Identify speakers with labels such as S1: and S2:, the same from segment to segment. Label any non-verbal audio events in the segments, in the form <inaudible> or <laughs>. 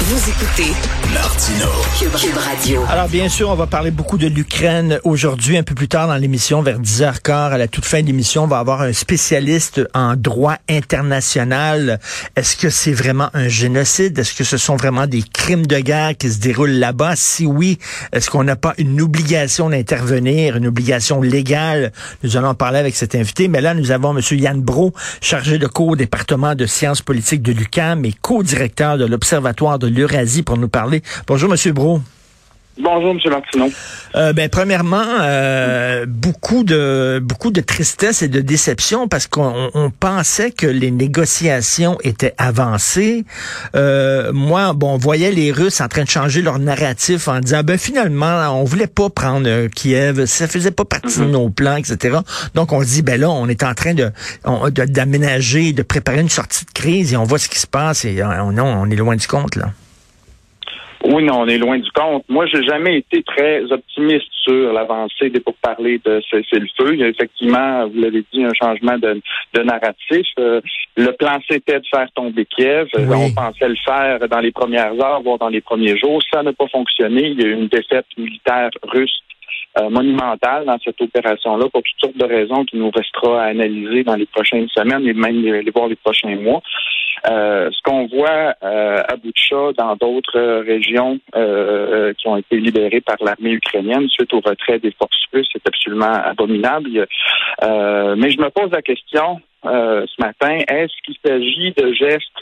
S1: Vous écoutez
S2: Martino.
S1: Cube, Radio.
S3: Alors bien sûr, on va parler beaucoup de l'Ukraine aujourd'hui, un peu plus tard dans l'émission, vers 10h15, à la toute fin de l'émission, on va avoir un spécialiste en droit international. Est-ce que c'est vraiment un génocide? Est-ce que ce sont vraiment des crimes de guerre qui se déroulent là-bas? Si oui, est-ce qu'on n'a pas une obligation d'intervenir, une obligation légale? Nous allons en parler avec cet invité, mais là, nous avons M. Yann Bro, chargé de cours au département de sciences politiques de l'UQAM et co-directeur de l'Observatoire de l'Eurasie pour nous parler. Bonjour, Monsieur Bro.
S4: Bonjour, M. Martineau.
S3: Euh, ben, premièrement, euh, beaucoup de beaucoup de tristesse et de déception parce qu'on on pensait que les négociations étaient avancées. Euh, moi, bon, on voyait les Russes en train de changer leur narratif en disant, ben finalement, on voulait pas prendre euh, Kiev, ça faisait pas partie de nos plans, etc. Donc on se dit, ben là, on est en train de on- de- d'aménager, de, préparer une sortie de crise et on voit ce qui se passe et on, non, on est loin du compte là.
S4: Oui, non, on est loin du compte. Moi, j'ai jamais été très optimiste sur l'avancée des pourparlers de cessez-le-feu. Il y a effectivement, vous l'avez dit, un changement de, de narratif. Euh, le plan, c'était de faire tomber Kiev. Euh,
S3: Oui.
S4: On pensait le faire dans les premières heures, voire dans les premiers jours. Ça n'a pas fonctionné. Il y a eu une défaite militaire russe euh, monumentale dans cette opération-là pour toutes sortes de raisons qui nous restera à analyser dans les prochaines semaines et même les, voir les prochains mois. Euh, ce qu'on voit euh, à Boutcha, dans d'autres euh, régions euh, qui ont été libérées par l'armée ukrainienne suite au retrait des forces russes, c'est absolument abominable. Euh, mais je me pose la question ce matin, est-ce qu'il s'agit de gestes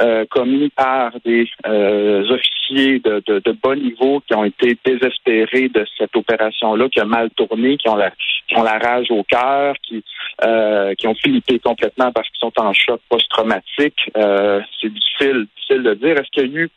S4: euh, commis par des euh, officiers de, de, de bas niveau qui ont été désespérés de cette opération-là, qui a mal tourné, qui ont la, qui ont la rage au cœur, qui, euh, qui ont flippé complètement parce qu'ils sont en choc post-traumatique. Euh, c'est difficile, difficile de dire. Est-ce qu'il y a eu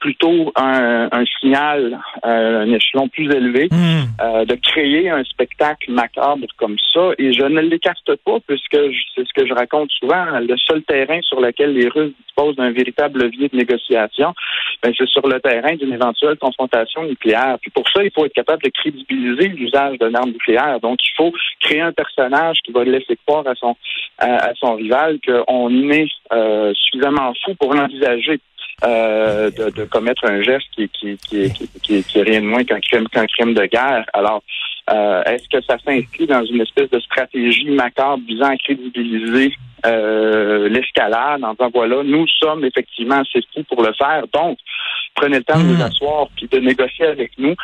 S4: plutôt un, un signal, euh, un échelon plus élevé
S3: Hmm.
S4: euh, de créer un spectacle macabre comme ça. Et je ne l'écarte pas puisque c'est ce que je raconte souvent. Le seul terrain sur lequel les Russes disposent d'un véritable levier de négociation, ben, c'est sur le terrain d'une éventuelle confrontation nucléaire. Puis pour ça, il faut être capable de crédibiliser l'usage d'une arme nucléaire. Donc, il faut créer un personnage qui va laisser croire à son à, à son rival qu'on est euh, suffisamment fou pour l'envisager. Euh, de, de commettre un geste qui, qui, qui, qui, qui, qui est rien de moins qu'un crime, qu'un crime de guerre. Alors, euh, est-ce que ça s'inscrit dans une espèce de stratégie macabre visant à crédibiliser euh, l'escalade en disant voilà, nous sommes effectivement assez fous pour le faire, donc prenez le temps de
S3: Mm.
S4: vous asseoir puis de négocier avec nous.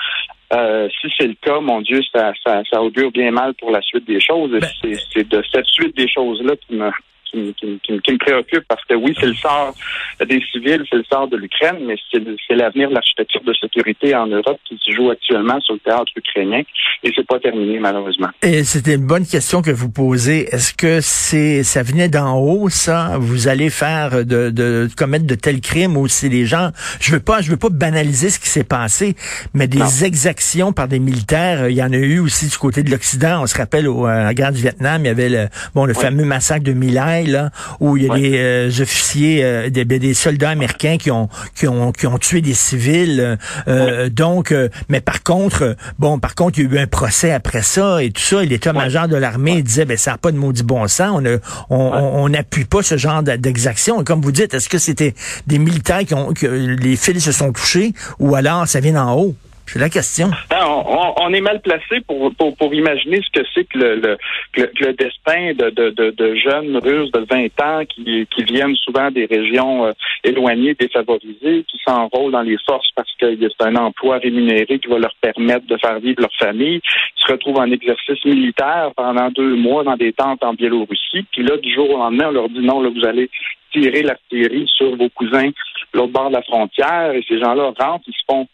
S4: Euh, si c'est le cas, mon Dieu, ça, ça, ça augure bien mal pour la suite des choses.
S3: Ben-
S4: c'est, c'est de cette suite des choses-là qui me, qui, me- qui me- qui me- qui me préoccupe parce que oui, c'est le sort des civils, c'est le sort de l'Ukraine, mais c'est, l'avenir de l'architecture de sécurité en Europe qui se joue actuellement sur le théâtre ukrainien et c'est pas terminé malheureusement.
S3: Et c'était une bonne question que vous posez. Est-ce que c'est ça venait d'en haut, ça? Vous allez faire de, de commettre de tels crimes ou c'est les gens. Je veux pas, je veux pas banaliser ce qui s'est passé, mais des
S4: Non.
S3: exactions par des militaires, il y en a eu aussi du côté de l'Occident. On se rappelle au, à la guerre du Vietnam, il y avait le bon le fameux massacre de My Là, où il y a
S4: Ouais.
S3: des euh, officiers, euh, des, des soldats américains qui ont qui ont qui ont tué des civils. euh, Donc, euh, mais par contre, euh, bon, par contre, il y a eu un procès après ça et tout ça. Et l'état-major de l'armée disait, ben ça n'a pas de maudit bon sens. On ne on, on- on n'appuie pas ce genre d'exaction. Et comme vous dites, est-ce que c'était des militaires qui ont que les fils se sont touchés ou alors ça vient d'en haut? C'est la question.
S4: Ben, on, on- est mal placé pour, pour, pour imaginer ce que c'est que le, le, que le, destin de, de, de, de jeunes Russes de 20 ans qui, qui viennent souvent des régions euh, éloignées, défavorisées, qui s'enrôlent dans les forces parce que c'est un emploi rémunéré qui va leur permettre de faire vivre leur famille, se retrouvent en exercice militaire pendant deux mois dans des tentes en Biélorussie, puis là, du jour au lendemain, on leur dit non, là, vous allez tirer l'artillerie sur vos cousins l'autre bord de la frontière et ces gens-là rentrent,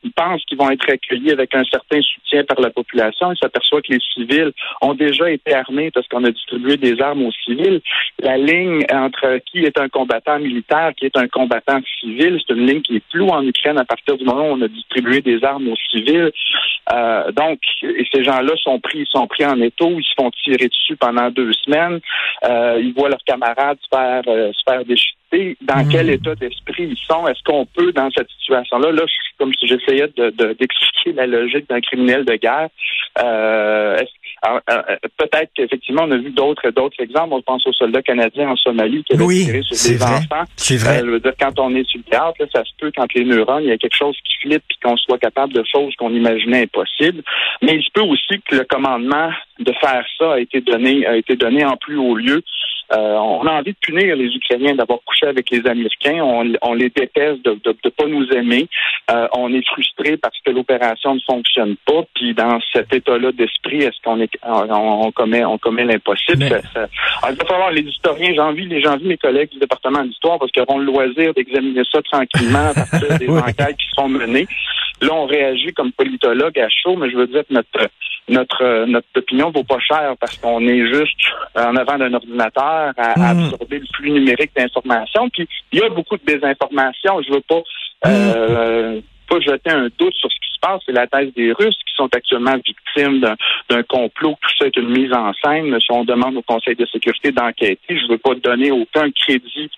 S4: ils pensent qu'ils vont être accueillis avec un certain soutien par la population. Ils s'aperçoivent que les civils ont déjà été armés parce qu'on a distribué des armes aux civils. La ligne entre qui est un combattant militaire, qui est un combattant civil, c'est une ligne qui est floue en Ukraine à partir du moment où on a distribué des armes aux civils. Euh, donc, et ces gens-là sont pris, sont pris en étau, ils se font tirer dessus pendant deux semaines. Euh, ils voient leurs camarades faire, euh, se faire déchirer. Dans
S3: Mhm.
S4: quel état d'esprit ils sont Est-ce qu'on peut, dans cette situation-là, là, comme si j'essayais de, de- d'expliquer la logique d'un criminel de guerre, euh, euh, peut-être qu'effectivement, on a vu d'autres d'autres exemples. On pense aux soldats canadiens en Somalie qui avaient
S3: Oui,
S4: tiré sur des
S3: vrai.
S4: enfants.
S3: C'est vrai.
S4: Euh, je veux dire, quand on est sur le théâtre, là, ça se peut quand les neurones, il y a quelque chose qui flippe puis qu'on soit capable de choses qu'on imaginait impossibles. Mais il se peut aussi que le commandement de faire ça a été donné a été donné en plus haut lieu. Euh, on a envie de punir les Ukrainiens d'avoir couché avec les Américains. On, on les déteste de ne pas nous aimer. Euh, on est frustré parce que l'opération ne fonctionne pas. Puis dans cet état-là d'esprit, est-ce qu'on est on, on commet on commet l'impossible?
S3: Mais-
S4: Ça- ça- alors, Il va falloir les historiens. J'ai envie, les- j'ai envie mes collègues du département d'histoire parce qu'ils auront le loisir d'examiner ça tranquillement à partir <laughs> des
S3: Oui.
S4: enquêtes qui seront menées. Là, on réagit comme politologue à chaud, mais je veux dire que notre notre notre opinion vaut pas cher parce qu'on est juste en avant d'un ordinateur à, à
S3: Mm.
S4: absorber le flux numérique d'informations. Puis il y a beaucoup de désinformation. Je veux pas euh, pas jeter un doute sur ce qui se passe. C'est la thèse des Russes qui sont actuellement victimes d'un- d'un complot. Tout ça est une mise en scène. Si on demande au Conseil de sécurité d'enquêter, je veux pas donner aucun crédit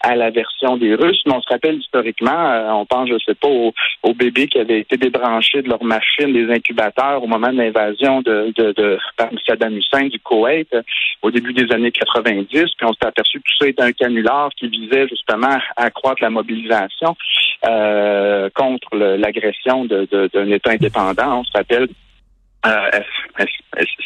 S4: à la version des Russes, mais on se rappelle historiquement, euh, on pense, je sais pas, aux, aux bébés qui avaient été débranchés de leur machine, des incubateurs au moment de l'invasion de, de, de par Saddam Hussein du Koweït euh, au début des années 90, puis on s'est aperçu que tout ça était un canular qui visait justement à accroître la mobilisation euh, contre l'agression d'un État indépendant. On se rappelle euh,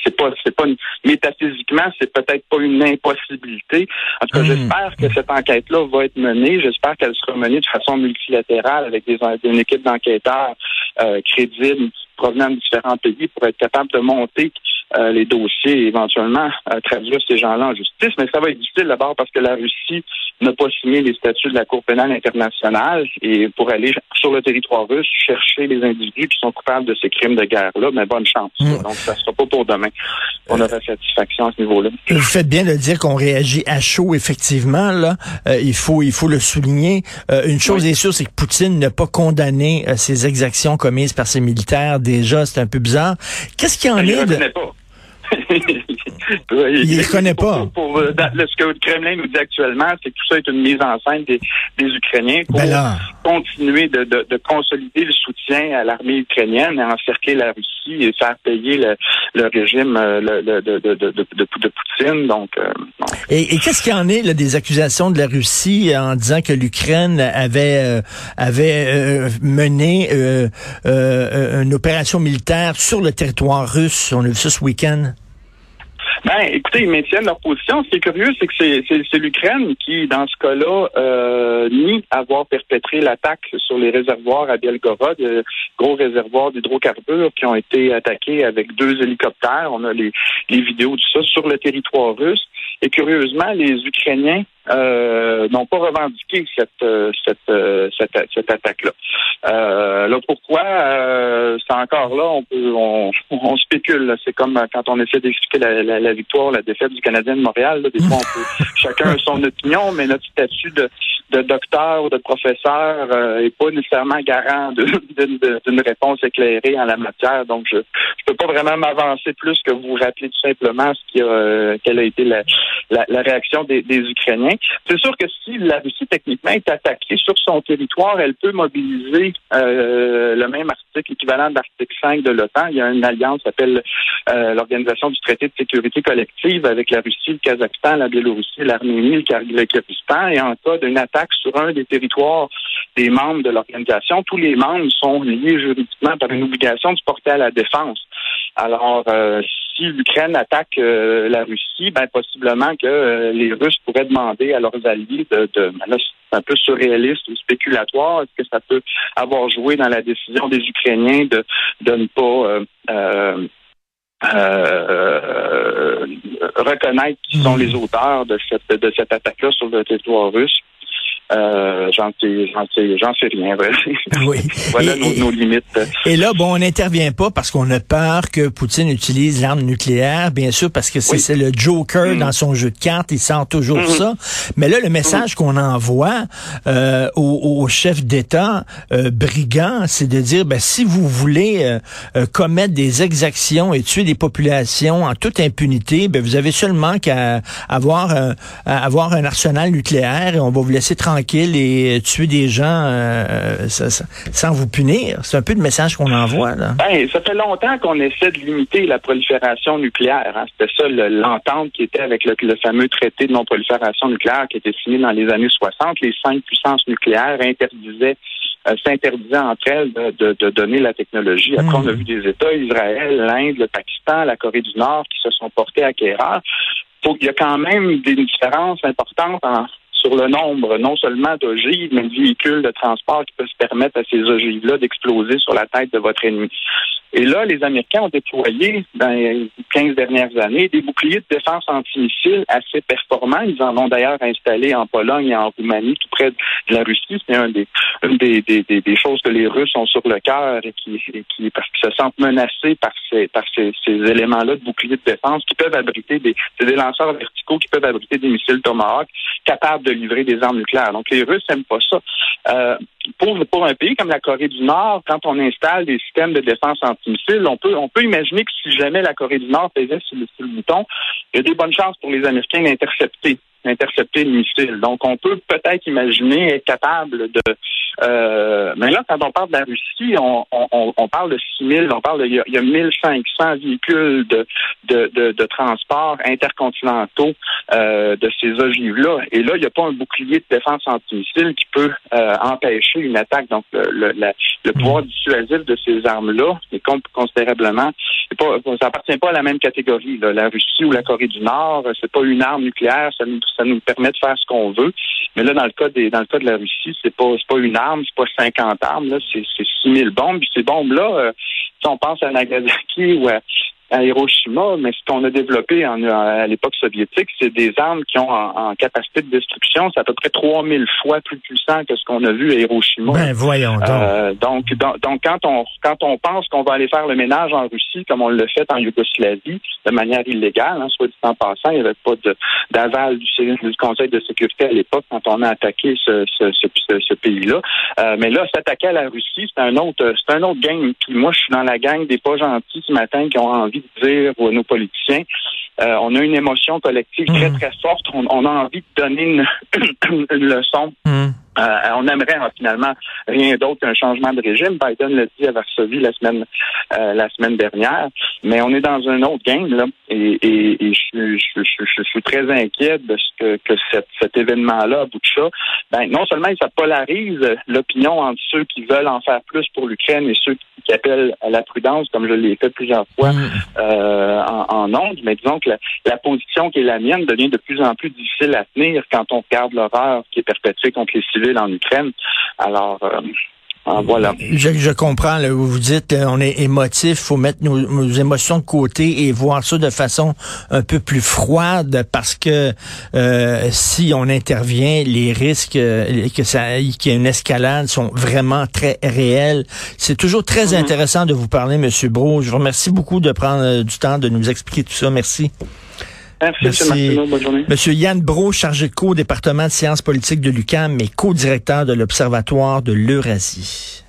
S4: c'est pas, c'est pas une- métaphysiquement, c'est peut-être pas une impossibilité. En tout cas,
S3: Mm.
S4: j'espère que cette enquête-là va être menée. J'espère qu'elle sera menée de façon multilatérale avec des, une équipe d'enquêteurs euh, crédibles provenant de différents pays pour être capable de monter euh, les dossiers et éventuellement euh, traduire ces gens-là en justice. Mais ça va être difficile d'abord parce que la Russie n'a pas signé les statuts de la Cour pénale internationale et pour aller sur le territoire russe chercher les individus qui sont coupables de ces crimes de guerre-là, mais bonne chance.
S3: Mm.
S4: Donc, ça sera pas pour demain. On aura satisfaction à ce niveau-là.
S3: Vous faites bien de dire qu'on réagit à chaud, effectivement. Là, Euh, il faut il faut le souligner. Euh, une chose est sûre, c'est que Poutine n'a pas condamné euh, ces exactions commises par ses militaires. Déjà, c'est un peu bizarre. Qu'est-ce qu'il y en
S4: Je
S3: est
S4: ne
S3: de
S4: connais pas. <laughs>
S3: Il les connaît pas.
S4: Pour- pour- dans- ce que le Kremlin nous dit actuellement, c'est que tout ça est une mise en scène des, des Ukrainiens pour
S3: Ben
S4: continuer de, de- de consolider le soutien à l'armée ukrainienne et encercler la Russie et faire payer le, le régime euh, le- le- de, de, de, de, de- de Poutine. Donc, euh, bon.
S3: Et, et qu'est-ce qu'il y en est là, des accusations de la Russie en disant que l'Ukraine avait euh, avait euh, mené euh, euh, une opération militaire sur le territoire russe? On a vu ça ce week-end.
S4: Ben, écoutez, ils maintiennent leur position. Ce qui est curieux, c'est que c'est, l'Ukraine qui, dans ce cas-là, euh, nie avoir perpétré l'attaque sur les réservoirs à Belgorod, euh, gros réservoirs d'hydrocarbures qui ont été attaqués avec deux hélicoptères. On a les, les vidéos de ça sur le territoire russe. Et curieusement, les Ukrainiens euh, n'ont pas revendiqué cette euh, cette euh, cette, cette attaque-là. Euh, là, pourquoi? Euh, c'est encore là On peut on, <laughs> on spécule. C'est comme quand on essaie d'expliquer la, la, la victoire, la défaite du Canadien de Montréal. Là, des fois, on peut <laughs> chacun a son opinion, mais notre statut de, de docteur ou de professeur euh, est pas nécessairement garant <laughs> d'une réponse éclairée en la matière. Donc, je je peux pas vraiment m'avancer plus que vous rappeler tout simplement ce qui a, euh, quelle a été la, la, la réaction des, des Ukrainiens. C'est sûr que si la Russie techniquement est attaquée sur son territoire, elle peut mobiliser euh, le même article équivalent de l'article 5 de l'OTAN. Il y a une alliance qui s'appelle euh, l'Organisation du traité de sécurité collective avec la Russie, le Kazakhstan, la Biélorussie, l'Arménie, le Kyrgyzstan. Et en cas d'une attaque sur un des territoires des membres de l'organisation, tous les membres sont liés juridiquement par une obligation de se porter à la défense. Alors, euh, si l'Ukraine attaque euh, la Russie, ben possiblement que euh, les Russes pourraient demander à leurs alliés de, de ben là, c'est un peu surréaliste ou spéculatoire, est-ce que ça peut avoir joué dans la décision des Ukrainiens de, de ne pas euh, euh, euh, reconnaître qui sont les auteurs de cette de cette attaque-là sur le territoire russe? Euh, j'en sais, sais, sais rien. vrai. <laughs>
S3: Oui. <laughs>
S4: voilà
S3: Et-
S4: nos,
S3: et-
S4: nos limites.
S3: Et là, bon, on n'intervient pas parce qu'on a peur que Poutine utilise l'arme nucléaire, bien sûr, parce que c'est
S4: Oui.
S3: le Joker
S4: Mm.
S3: dans son jeu de cartes, il sent toujours
S4: Mhm.
S3: ça. Mais là, le message qu'on envoie euh, aux, aux chefs d'État euh, brigands, c'est de dire, ben, si vous voulez euh, euh, commettre des exactions et tuer des populations en toute impunité, ben, vous avez seulement qu'à avoir, à avoir un arsenal nucléaire et on va vous laisser tranquille tranquille et tuer des gens sans vous punir. C'est un peu le message qu'on envoie. Là.
S4: Ben, ça fait longtemps qu'on essaie de limiter la prolifération nucléaire. Hein. C'était ça l'entente qui était avec le, fameux traité de non-prolifération nucléaire qui était signé dans les années 60. Les cinq puissances nucléaires interdisaient s'interdisaient entre elles de, de, donner la technologie. Après, on a hmm. vu des États, Israël, l'Inde, le Pakistan, la Corée du Nord, qui se sont portés acquéreurs. Il y a quand même des différences importantes en, sur le nombre, non seulement d'ogives, mais de véhicules de transport qui peuvent permettre à ces ogives-là d'exploser sur la tête de votre ennemi. Et là, les Américains ont déployé dans les 15 dernières années des boucliers de défense antimissiles assez performants. Ils en ont d'ailleurs installé en Pologne et en Roumanie, tout près de la Russie. C'est une des, choses que les Russes ont sur le cœur et qui, se sentent menacés par ces éléments-là de boucliers de défense qui peuvent abriter des, des lanceurs verticaux qui peuvent abriter des missiles Tomahawk capables de livrer des armes nucléaires. Donc les Russes n'aiment pas ça. Euh, pour, un pays comme la Corée du Nord, quand on installe des systèmes de défense antimissile, on peut, on peut imaginer que si jamais la Corée du Nord faisait sur le, sur le bouton, il y a des bonnes chances pour les Américains d'intercepter intercepter le missile. Donc, on peut peut-être imaginer être capable de... Euh, mais là, quand on parle de la Russie, on, on, on parle de 6 000, on parle de... Il y y a 1500 véhicules de, de, de, de transport intercontinentaux euh, de ces ogives-là. Et là, il n'y a pas un bouclier de défense antimissile qui peut euh, empêcher une attaque. Donc, le, le, le pouvoir dissuasif de ces armes-là est considérablement... Pas, ça appartient pas à la même catégorie. Là. La Russie ou la Corée du Nord, c'est pas une arme nucléaire, ça nous ça nous permet de faire ce qu'on veut. Mais là, dans le cas des, dans le cas de la Russie, c'est pas, c'est pas une arme, c'est pas 50 armes, là, c'est, c'est 6000 bombes. Puis ces bombes-là, euh, si on pense à Nagasaki ou à, à Hiroshima, mais ce qu'on a développé en, à l'époque soviétique, c'est des armes qui ont en, capacité de destruction, c'est à peu près 3000 fois plus puissant que ce qu'on a vu à Hiroshima.
S3: Ben, voyons donc.
S4: Euh, donc, donc, quand on quand on pense qu'on va aller faire le ménage en Russie, comme on l'a fait en Yougoslavie, de manière illégale, hein, soit dit en passant, il n'y avait pas d'aval du, du, Conseil de sécurité à l'époque quand on a attaqué ce, ce, ce, ce pays-là. Euh, mais là, s'attaquer à la Russie, c'est un autre c'est un autre game. Puis moi, je suis dans la gang des pas gentils ce matin qui ont envie dire aux nos politiciens, euh, on a une émotion collective très, mmh. très forte. On, a envie de donner une, <coughs> une leçon mmh. Euh, on aimerait hein, finalement rien d'autre qu'un changement de régime. Biden l'a dit à Varsovie la semaine euh, la semaine dernière, mais on est dans un autre game là, et, et, et je, je, je, je, suis très inquiet de ce que, que cet, cet événement-là, à bout de chat, ben non seulement ça polarise l'opinion entre ceux qui veulent en faire plus pour l'Ukraine et ceux qui appellent à la prudence, comme je l'ai fait plusieurs fois mm. euh, en, en ondes, mais disons que la, la, position qui est la mienne devient de plus en plus difficile à tenir quand on regarde l'horreur qui est perpétrée contre les civils en Ukraine. Alors, euh, voilà.
S3: Je, comprends. Là, vous dites, on est émotif, faut mettre nos, émotions de côté et voir ça de façon un peu plus froide parce que euh, si on intervient, les risques euh, que ça, qu'il y ait une escalade sont vraiment très réels. C'est toujours très mm-hmm. intéressant de vous parler, Monsieur Bro. Je vous remercie beaucoup de prendre du temps de nous expliquer tout ça. Merci.
S4: Merci, Bonne journée.
S3: Monsieur Yann Bro, chargé de cours au département de sciences politiques de l'UQAM, mais co-directeur de l'Observatoire de l'Eurasie.